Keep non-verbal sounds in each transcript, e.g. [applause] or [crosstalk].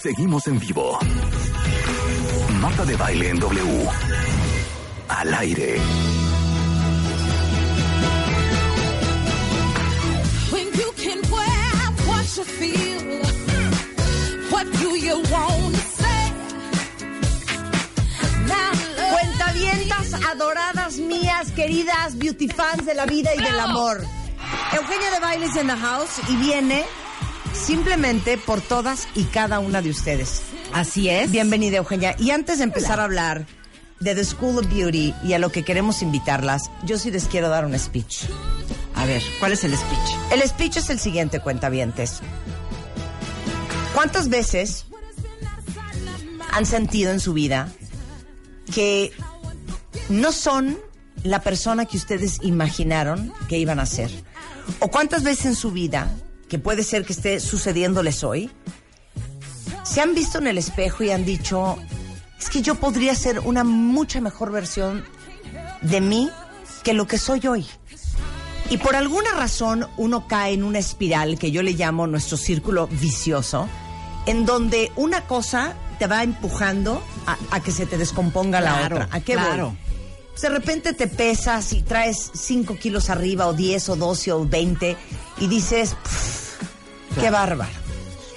Seguimos en vivo. Marta de baile en W. Al aire. When you can wear what you feel, what do you want to say? Cuentavientas adoradas mías, queridas beauty fans de la vida y del amor. Eugenia de Bailes en the house y viene simplemente por todas y cada una de ustedes. Así es. Bienvenida Eugenia. Y antes de empezar a hablar de The School of Beauty y a lo que queremos invitarlas, yo sí les quiero dar un speech. A ver, ¿cuál es el speech? El speech es el siguiente, cuentavientes. ¿Cuántas veces han sentido en su vida que no son la persona que ustedes imaginaron que iban a ser? ¿O cuántas veces en su vida, que puede ser que esté sucediéndoles hoy, se han visto en el espejo y han dicho, es que yo podría ser una mucha mejor versión de mí que lo que soy hoy? Y por alguna razón uno cae en una espiral que yo le llamo nuestro círculo vicioso, en donde una cosa te va empujando a, a que se te descomponga la Claro, otra. ¿A qué claro. voy? Pues de repente te pesas y traes 5 kilos arriba, o 10, o 12, o 20, y dices, "Pff, qué bárbaro.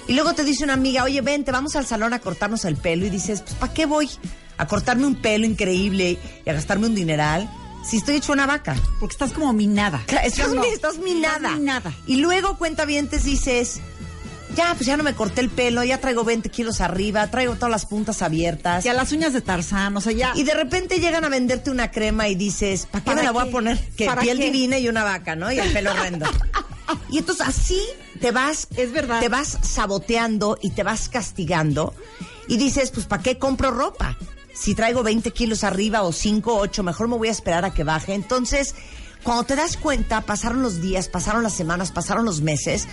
Y luego te dice una amiga, oye, vente, vamos al salón a cortarnos el pelo, y dices, pues, ¿para qué voy? A cortarme un pelo increíble y a gastarme un dineral, si estoy hecho una vaca. Porque estás como minada. Estás, ¿Sí o no? estás minada. Minada. Y luego cuenta dices, ya, pues ya no me corté el pelo, ya traigo 20 kilos arriba, traigo todas las puntas abiertas. Y a las uñas de Tarzán, o sea, ya. Y de repente llegan a venderte una crema y dices, ¿para qué me ¿Para la voy a poner? Que ¿Para piel qué? divina y una vaca, ¿no? Y el pelo horrendo. [laughs] y entonces así te vas, Es verdad. te vas saboteando y te vas castigando. Y dices, pues ¿para qué compro ropa? Si traigo 20 kilos arriba o 5 o 8, mejor me voy a esperar a que baje. Entonces, cuando te das cuenta, pasaron los días, pasaron las semanas, pasaron los meses,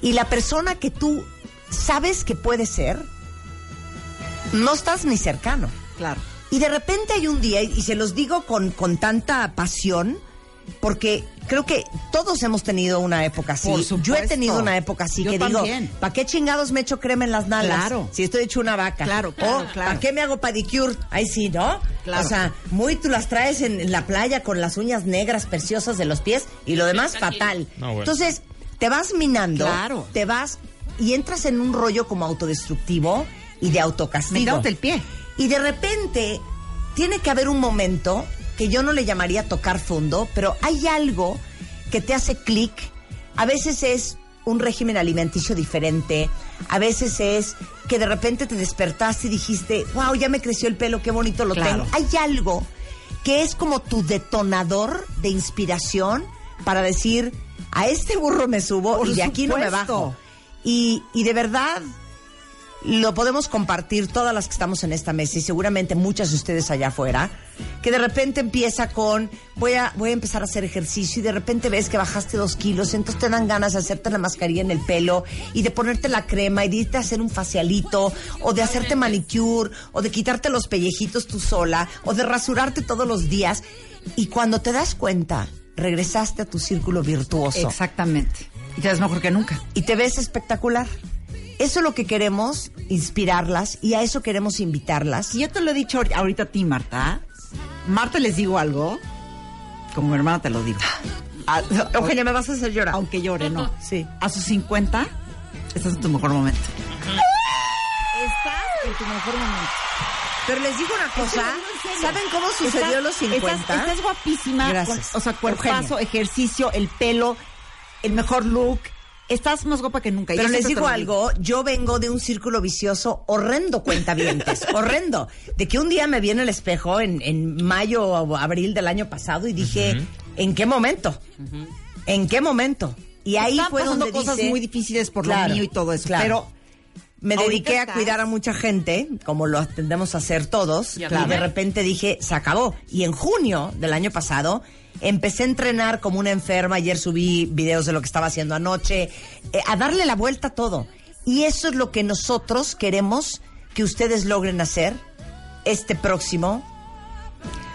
y la persona que tú sabes que puede ser, no estás ni cercano. Claro. Y de repente hay un día, y se los digo con, con tanta pasión, porque creo que todos hemos tenido una época así. Por Yo he tenido una época así Yo que también. digo, ¿para qué chingados me echo crema en las nalgas? Claro. Si estoy hecho una vaca. Claro, claro, o, claro. ¿para qué me hago pedicure? Ahí sí, ¿no? Claro. O sea, muy tú las traes en, la playa con las uñas negras preciosas de los pies y lo demás fatal. No, bueno. Entonces, te vas minando, Claro. te vas y entras en un rollo como autodestructivo y de autocastigo. Metándote el pie. Y de repente tiene que haber un momento que yo no le llamaría tocar fondo, pero hay algo que te hace clic. A veces es un régimen alimenticio diferente, a veces es que de repente te despertaste y dijiste, wow, ya me creció el pelo, qué bonito lo Claro. tengo. Hay algo que es como tu detonador de inspiración para decir, a este burro me subo Por y de aquí no me bajo. Y, y de verdad, lo podemos compartir todas las que estamos en esta mesa y seguramente muchas de ustedes allá afuera, que de repente empieza con voy a, voy a empezar a hacer ejercicio y de repente ves que bajaste dos kilos, entonces te dan ganas de hacerte la mascarilla en el pelo y de ponerte la crema y de irte a hacer un facialito o de hacerte manicure o de quitarte los pellejitos tú sola o de rasurarte todos los días y cuando te das cuenta regresaste a tu círculo virtuoso Exactamente. Y te ves mejor que nunca. y te ves espectacular. Eso es lo que queremos, inspirarlas y a eso queremos invitarlas. Y yo te lo he dicho ahor- ahorita a ti, Marta. Marta, les digo algo. Como mi hermana te lo digo. A- Eugenia, me vas a hacer llorar. Aunque llore, no. Sí. A sus 50, estás en tu mejor momento. Estás en tu mejor momento. Pero les digo una cosa. ¿saben cómo sucedió Estás- los 50? Estás, estás guapísima. Gracias. con- o sea, cuerpazo, Eugenia. ejercicio, el pelo, el mejor look. Estás más guapa que nunca. Pero les digo algo, yo vengo de un círculo vicioso horrendo, cuentavientes, [laughs] horrendo. De que un día me vi en el espejo en, en mayo o abril del año pasado y dije, ¿en qué momento? ¿En qué momento? Y ahí Están fue donde cosas dice- muy difíciles por Claro, lo mío y todo eso. claro. Pero me dediqué a cuidar a mucha gente, como lo tendemos a hacer todos, y claro. de repente dije, se acabó. Y en junio del año pasado empecé a entrenar como una enferma, ayer subí videos de lo que estaba haciendo anoche, eh, a darle la vuelta a todo. Y eso es lo que nosotros queremos que ustedes logren hacer este próximo.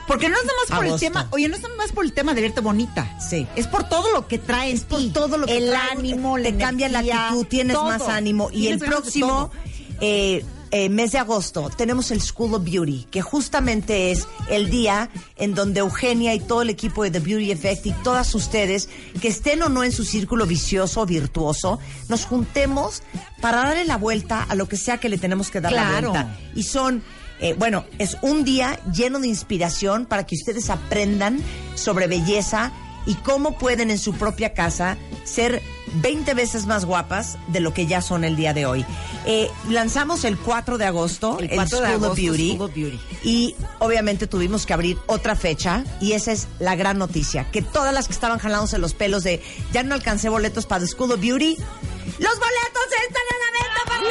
Porque no es nada más por Agosto. el tema, oye, no es nada más por el tema de verte bonita. Sí. Es por todo lo que trae en por todo lo que el trae, ánimo, te la cambia la actitud, tienes todo. más ánimo. Y el próximo eh, eh, mes de agosto tenemos el School of Beauty, que justamente es el día en donde Eugenia y todo el equipo de The Beauty Effect y todas ustedes, que estén o no en su círculo vicioso, virtuoso, nos juntemos para darle la vuelta a lo que sea que le tenemos que dar la vuelta. Y son eh, bueno, es un día lleno de inspiración para que ustedes aprendan sobre belleza y cómo pueden en su propia casa ser 20 veces más guapas de lo que ya son el día de hoy. Eh, lanzamos el 4 de agosto El el, 4 de School, of agosto, Beauty, School of Beauty. y obviamente tuvimos que abrir otra fecha y esa es la gran noticia, que todas las que estaban jalándose los pelos de ya no alcancé boletos para The School of Beauty, los boletos están a la venta para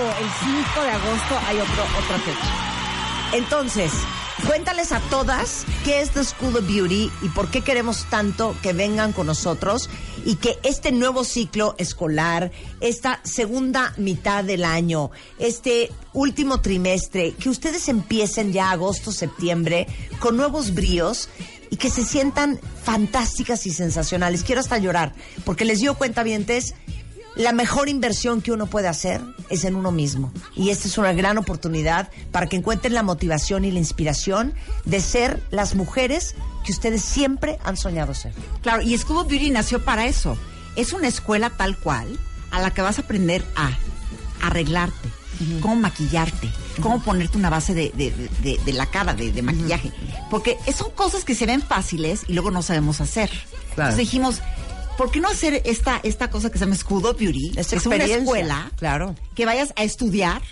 El 5 de agosto hay otro, otra fecha. Entonces, cuéntales a todas qué es The School of Beauty y por qué queremos tanto que vengan con nosotros y que este nuevo ciclo escolar, esta segunda mitad del año, este último trimestre, que ustedes empiecen ya agosto, septiembre con nuevos bríos y que se sientan fantásticas y sensacionales. Quiero hasta llorar, porque les dio cuenta la mejor inversión que uno puede hacer es en uno mismo. Y esta es una gran oportunidad para que encuentren la motivación y la inspiración de ser las mujeres que ustedes siempre han soñado ser. Claro, y of Beauty nació para eso. Es una escuela tal cual a la que vas a aprender a arreglarte, cómo maquillarte, cómo ponerte una base de, de- de- de la cara, de, maquillaje. Porque son cosas que se ven fáciles y luego no sabemos hacer. Claro. Entonces dijimos, ¿por qué no hacer esta, esta cosa que se llama of Beauty? Esta que es una escuela claro. que vayas a estudiar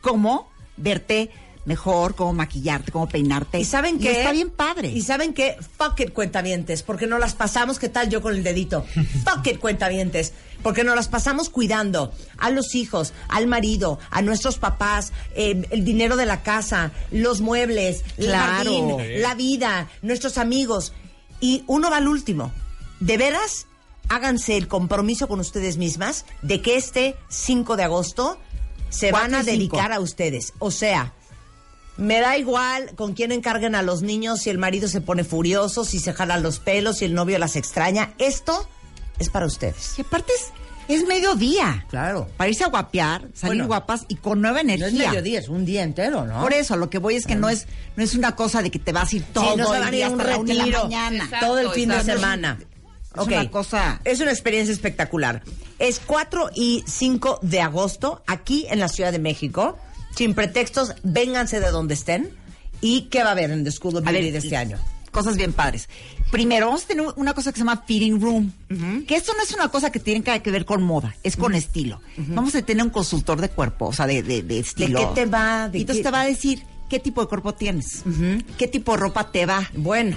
cómo verte mejor, cómo maquillarte, cómo peinarte. Y saben que está bien padre. Y saben que fuck it cuentavientes, porque no las pasamos, ¿qué tal yo con el dedito? [laughs] fuck it cuentavientes, porque nos las pasamos cuidando a los hijos, al marido, a nuestros papás, eh, el dinero de la casa, los muebles, Claro. el jardín, la vida, nuestros amigos. Y uno va al último. De veras, háganse el compromiso con ustedes mismas de que este 5 de agosto se van a dedicar a ustedes. O sea, me da igual con quién encarguen a los niños, si el marido se pone furioso, si se jalan los pelos, si el novio las extraña. Esto es para ustedes. Y aparte es, es mediodía. Claro. Para irse a guapear, salir Bueno, guapas y con nueva energía. es un día entero, ¿no? Por eso, lo que voy es que no es no es una cosa de que te vas a ir todo Sí, no el día a un hasta la una de la retiro mañana. Exacto, todo el fin de semana. Es una cosa- Es una experiencia espectacular. Es 4 y 5 de agosto aquí en la Ciudad de México. Sin pretextos, vénganse de donde estén. ¿Y qué va a haber en The School of A Beauty ver, de este año? Cosas bien padres. Primero, vamos a tener una cosa que se llama fitting room. Que esto no es una cosa que tiene que ver con moda, es con estilo. Vamos a tener un consultor de cuerpo, o sea, de, de, de estilo. qué te va? ¿De y entonces qué? te va a decir qué tipo de cuerpo tienes, qué tipo de ropa te va. Bueno,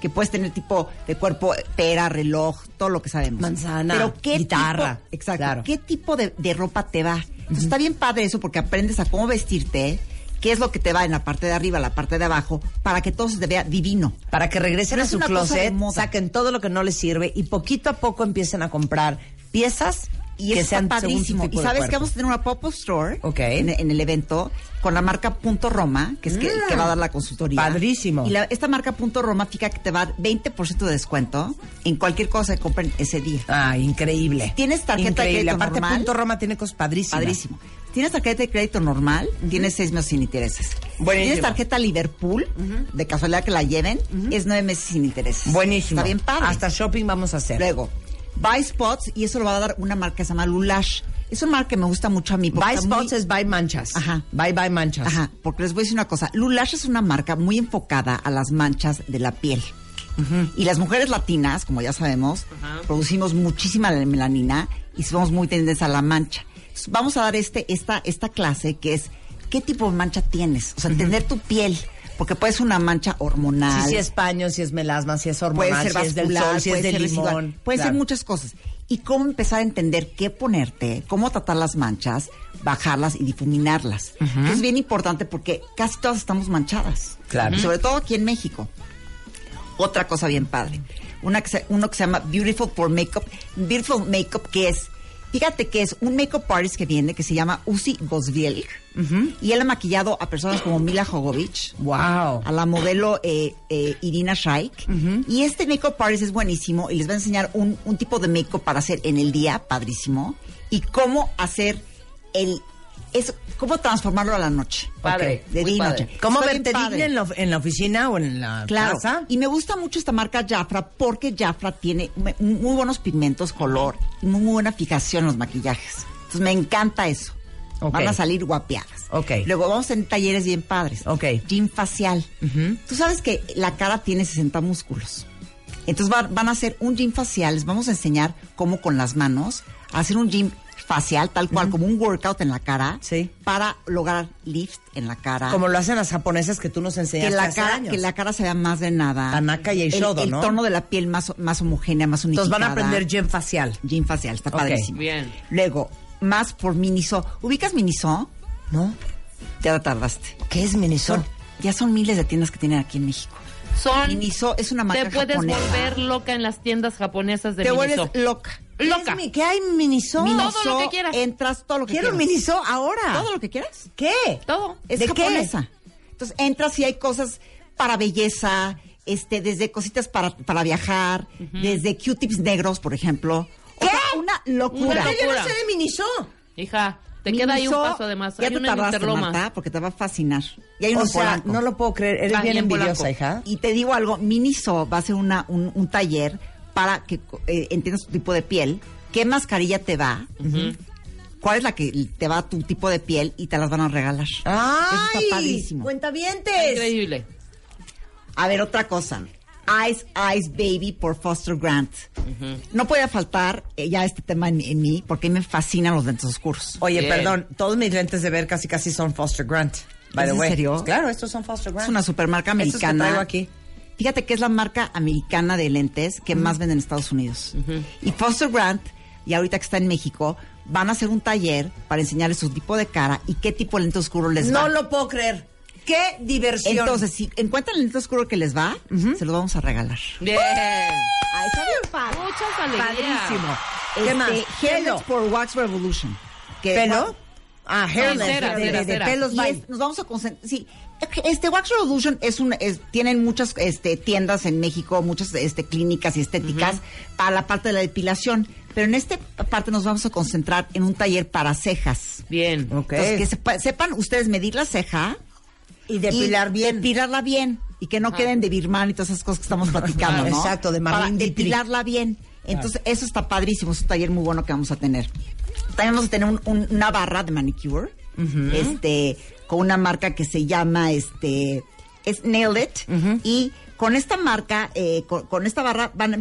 que puedes tener tipo de cuerpo pera, reloj, todo lo que sabemos. Manzana, Pero qué guitarra. tipo, exacto, Claro. qué tipo de, de ropa te va. Entonces está bien padre eso porque aprendes a cómo vestirte, qué es lo que te va en la parte de arriba, la parte de abajo, para que todo se te vea divino. para que regresen a su closet, saquen todo lo que no les sirve y poquito a poco empiecen a comprar piezas Y que eso sean está padrísimo. Y sabes que vamos a tener una pop-up store Ok. en, en el evento con la marca Punto Roma, que es que, que va a dar la consultoría. Padrísimo. Y la- esta marca Punto Roma fija que te va a dar 20% de descuento en cualquier cosa que compren ese día. Ah, increíble. ¿Tienes tarjeta de crédito Aparte, normal? Punto Roma tiene cosas padrísimas. Padrísimo. Tienes tarjeta de crédito normal, tienes seis meses sin intereses. Buenísimo. Tienes tarjeta Liverpool, de casualidad que la lleven, es nueve meses sin intereses. Buenísimo. Está bien padre. Hasta shopping vamos a hacer. Luego, Buy Spots, y eso lo va a dar una marca que se llama Lulash. Es una marca que me gusta mucho a mí. porque Buy muy- spots es buy manchas. Ajá. Buy, buy manchas. Ajá, porque les voy a decir una cosa. Lulash es una marca muy enfocada a las manchas de la piel. Y las mujeres latinas, como ya sabemos, producimos muchísima melanina y somos muy tendientes a la mancha. Entonces, Vamos a dar este, esta, esta clase que es qué tipo de mancha tienes, o sea, entender tu piel porque puede ser una mancha hormonal. Si, si es paño, si es melasma, si es puede hormonal, ser si es del vascular, sol, si es puede de ser residual, limón. puede Claro. ser muchas cosas. Y cómo empezar a entender qué ponerte, cómo tratar las manchas, bajarlas y difuminarlas. Es bien importante porque casi todas estamos manchadas. Claro. Sobre todo aquí en México. Otra cosa bien padre. Una que se- uno que se llama Beautiful for Makeup. Beautiful Makeup, que es, fíjate que es un makeup artist que viene, que se llama Uzi Gosviel. Y él ha maquillado a personas como Mila Jovovich Wow. a la modelo eh, eh, Irina Shayk. Y este makeup artist es buenísimo y les va a enseñar un, un tipo de makeup para hacer en el día, padrísimo, y cómo hacer el... Es, cómo transformarlo a la noche. Padre, de día y padre. noche. ¿Cómo verte digna en la, en la oficina o en la Claro. casa? Y me gusta mucho esta marca Jafra porque Jafra tiene muy buenos pigmentos, color y muy, buena fijación en los maquillajes. Entonces me encanta eso. Van a salir guapeadas. Ok. Luego vamos en talleres bien padres. Ok. Gym facial. Tú sabes que la cara tiene 60 músculos. Entonces va- van a hacer un gym facial. Les vamos a enseñar cómo con las manos hacer un gym facial, tal cual, como un workout en la cara. Sí. Para lograr lift en la cara Como lo hacen las japonesas que tú nos que enseñaste la hace cara años. que la cara se vea más drenada Tanaka y el, Eishodo, el ¿no? tono de la piel más más homogénea más unificada Entonces van a aprender gym facial. gym facial está padrísimo bien. luego más por Miniso ubicas Miniso ¿No? ya tardaste ¿Qué es Miniso? Son- ya son miles de tiendas que tienen aquí en México Son. Miniso es una marca Te puedes japonesa volver loca en las tiendas japonesas de te vuelves Miniso. loca Loca. ¿Qué, es ¿Qué hay Miniso? Todo lo que quieras. entras todo lo que Quiero quieras Miniso ahora. todo lo que quieras ¿Qué? Todo. es ¿De qué? japonesa. Entonces entras y hay cosas para belleza, este, desde cositas para, para viajar, desde Q-tips negros, por ejemplo. O ¿Qué? sea, una locura. Una Yo no locura. sé de Miniso. Hija, te queda ahí un paso además. Ya hay en tardaste. Marta, porque te va a fascinar. Y hay O sea, Polanco. no lo puedo creer. Eres Ah, bien envidiosa, Polanco. hija. Y te digo algo, Miniso va a hacer una, un, un taller para que eh, entiendas tu tipo de piel, qué mascarilla te va, cuál es la que te va a tu tipo de piel y te las van a regalar. ¡Ay! Eso está padrísimo. ¡Cuentavientes! Increíble. A ver, otra cosa. Eyes, Eyes Baby por Foster Grant. No puede faltar eh, ya este tema en, en mí porque me fascinan los lentes oscuros. Oye, Bien. perdón, todos mis lentes de ver casi casi son Foster Grant. By ¿Es the en way. serio? Pues claro, estos son Foster Grant. Es una supermarca Estos que americana. traigo aquí. Fíjate que es la marca americana de lentes que más venden en Estados Unidos. Y Foster Grant, y ahorita que está en México, van a hacer un taller para enseñarles su tipo de cara y qué tipo de lente oscuro les va. No lo puedo creer. ¡Qué diversión! Entonces, si encuentran el lente oscuro que les va, se los vamos a regalar. Bien. Ah, está bien padre. Muchas alegrías. Padrísimo. ¿Qué Este, más? Hairnets por Wax Revolution. Que ¿Pelo? Ah, hairless, de, de- de pelos Y es- nos vamos a concentrar. Sí, este Wax Revolution es un, es- tienen muchas este, tiendas en México, muchas este, clínicas y estéticas para la parte de la depilación. Pero en esta parte nos vamos a concentrar en un taller para cejas. Bien. Ok. Entonces, que sepa- sepan ustedes medir la ceja Y depilar y bien. Depilarla bien. Y que no queden de birman y todas esas cosas que estamos [laughs] platicando, Ah, ¿no? exacto, de Para depilarla bien. Entonces, eso está padrísimo. Es un taller muy bueno que vamos a tener. También vamos a tener un- un- una barra de manicure. Este, con una marca que se llama, este, es Nailed It. Y con esta marca, eh, con, con esta barra van a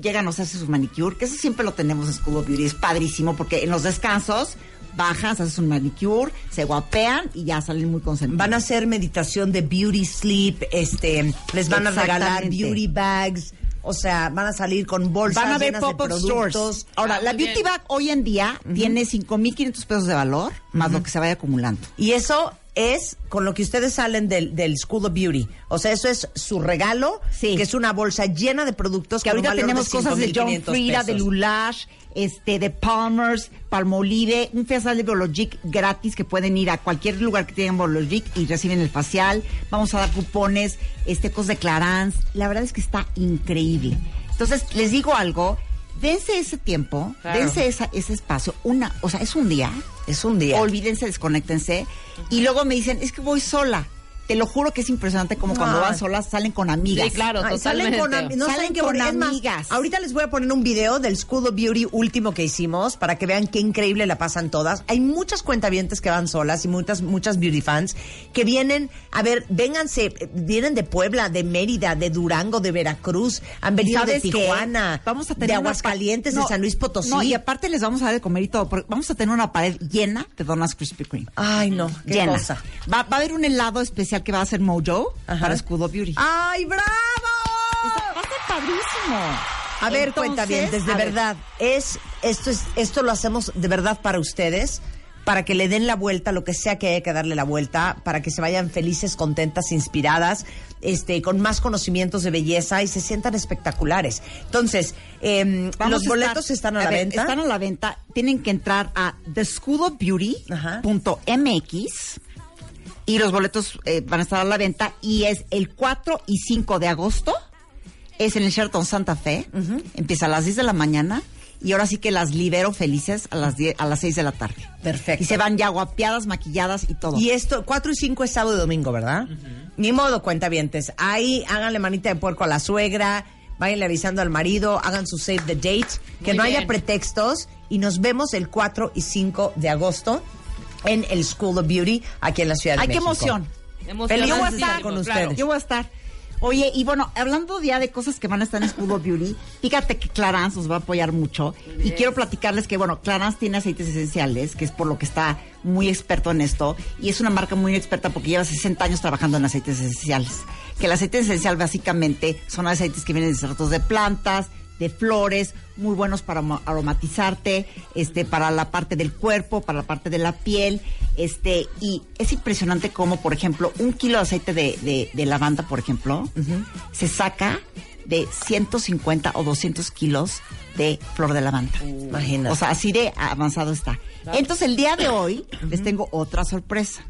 llegan a hacerse su manicure, que eso siempre lo tenemos en School of Beauty, es padrísimo porque en los descansos bajas, haces un manicure, se guapean y ya salen muy concentrados. Van a hacer meditación de beauty sleep, este, les van a regalar beauty bags, o sea, van a salir con bolsas Van a ver llenas de pop-up productos. stores. Ahora, Ah, la muy Beauty bien. Bag hoy en día tiene 5.500 pesos de valor, más lo que se vaya acumulando. Y eso es con lo que ustedes salen del, del School of Beauty. O sea, eso es su regalo, Sí. que es una bolsa llena de productos Que ahorita tenemos cosas de John 5,500 Frieda, de pesos. Lulash, este, de Palmer's, Palmolive, un facial de Biologic gratis que pueden ir a cualquier lugar que tengan Biologic y reciben el facial. Vamos a dar cupones, este, cosas de Clarins. La verdad es que está increíble. Entonces, les digo algo, dense ese tiempo, Claro. dense esa- ese espacio, una, o sea, es un día. Es un día. Olvídense, desconéctense. Y luego me dicen, es que voy sola. Te lo juro que es impresionante como cuando van solas salen con amigas. Sí, claro, Ay, salen con, am- no Salen con más, amigas. ahorita les voy a poner un video del School of Beauty último que hicimos para que vean qué increíble la pasan todas. Hay muchas cuentavientes que van solas y muchas muchas beauty fans que vienen, a ver, vénganse, vienen de Puebla, de Mérida, de Durango, de Veracruz, han venido de. Tijuana, Vamos a tener de una Aguascalientes, de San Luis Potosí. No, y aparte les vamos a dar de comer y todo, porque vamos a tener una pared llena de donas Krispy Kreme. Ay, no, qué llena. cosa. Va, va a haber un helado especial especial que va a hacer Mojo Ajá. para Escudo Beauty. ¡Ay, bravo! Está- va a ser padrísimo. A ver, Entonces, cuentavientes, de a ver, verdad, es esto es esto lo hacemos de verdad para ustedes, para que le den la vuelta, lo que sea que haya que darle la vuelta, para que se vayan felices, contentas, inspiradas, este, con más conocimientos de belleza y se sientan espectaculares. Entonces, em, los estar- boletos están a, la ver, venta. Están a la venta. Tienen que entrar a thescudobeauty.mx y los boletos eh, van a estar a la venta y es el 4 y 5 de agosto. Es en el Sheraton Santa Fe. Empieza a las 10 de la mañana y ahora sí que las libero felices a las 10, a las 6 de la tarde. Perfecto. Y se van ya guapeadas, maquilladas y todo. Y esto, 4 y 5 es sábado y domingo, ¿verdad? Ni modo, cuentavientes. Ahí háganle manita de puerco a la suegra, váyanle avisando al marido, hagan su save the date, que Muy no bien. haya pretextos y nos vemos el 4 y 5 de agosto en el School of Beauty aquí en la Ciudad de ¡Ay, qué México. emoción! Emocionante, Yo voy a estar con ustedes. Yo voy a estar. Oye, y bueno, hablando ya de cosas que van a estar en Escudo Beauty, fíjate que Clarance nos va a apoyar mucho. Y quiero platicarles que, bueno, Clarance tiene aceites esenciales, que es por lo que está muy experto en esto. Y es una marca muy experta porque lleva 60 años trabajando en aceites esenciales. Que el aceite esencial básicamente son aceites que vienen de extractos de plantas, de flores, muy buenos para aromatizarte, este, para la parte del cuerpo, para la parte de la piel, este, y es impresionante cómo, por ejemplo, un kilo de aceite de, de- de lavanda, por ejemplo, se saca de 150 o 200 kilos de flor de lavanda. Imagínate. O sea, así de avanzado está. Entonces, el día de hoy les tengo otra sorpresa.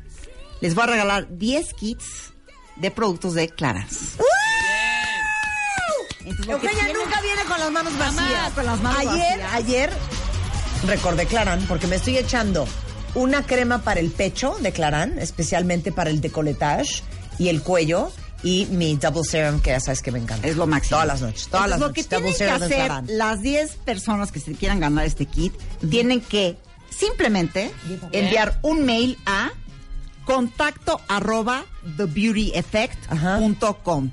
Les voy a regalar 10 kits de productos de Clarence. Entonces, lo Eugenia nunca viene con las manos vacías. con las manos ayer, vacías. ayer recordé Clarán porque me estoy echando una crema para el pecho de Clarán, especialmente para el decoletage y el cuello. Y mi double serum, que ya sabes que me encanta. Es lo máximo. Todas las noches, todas las Entonces, lo noches. que tienen que hacer Clarán. las 10 personas que se quieran ganar este kit, tienen que simplemente enviar un mail a contacto arroba thebeautyeffect.com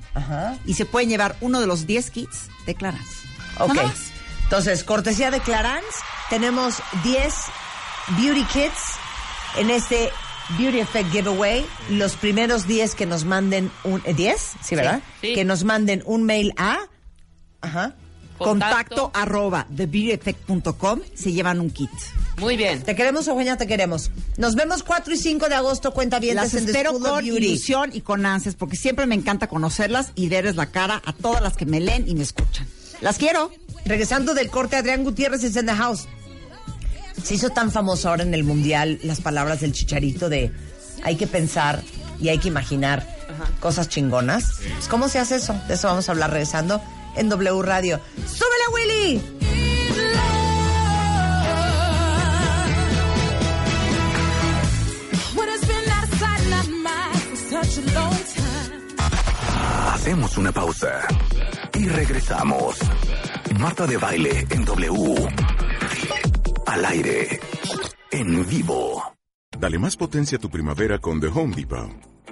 y se pueden llevar uno de los 10 kits de Clarance. Ok. Entonces, cortesía de Clarance, tenemos 10 beauty kits en este Beauty Effect Giveaway. Los primeros 10 que nos manden un... eh, ¿10? Sí, ¿verdad? Sí. Sí. Que nos manden un mail a... Ajá. Contacto arroba thebeautyeffect.com se llevan un kit. Muy bien. Te queremos, Eugenia, te queremos. Nos vemos 4 y 5 de agosto, cuenta bien. Las espero con ilusión y con ansias porque siempre me encanta conocerlas y verles la cara a todas las que me leen y me escuchan. Las quiero. Regresando del corte, Adrián Gutiérrez es en the house. Se hizo tan famoso ahora en el mundial las palabras del chicharito de hay que pensar y hay que imaginar cosas chingonas. Pues, ¿Cómo se hace eso? De eso vamos a hablar regresando en W Radio. ¡Súbele, Willy! Hacemos una pausa y regresamos. Marta de baile en W. Al aire. En vivo. Dale más potencia a tu primavera con The Home Depot.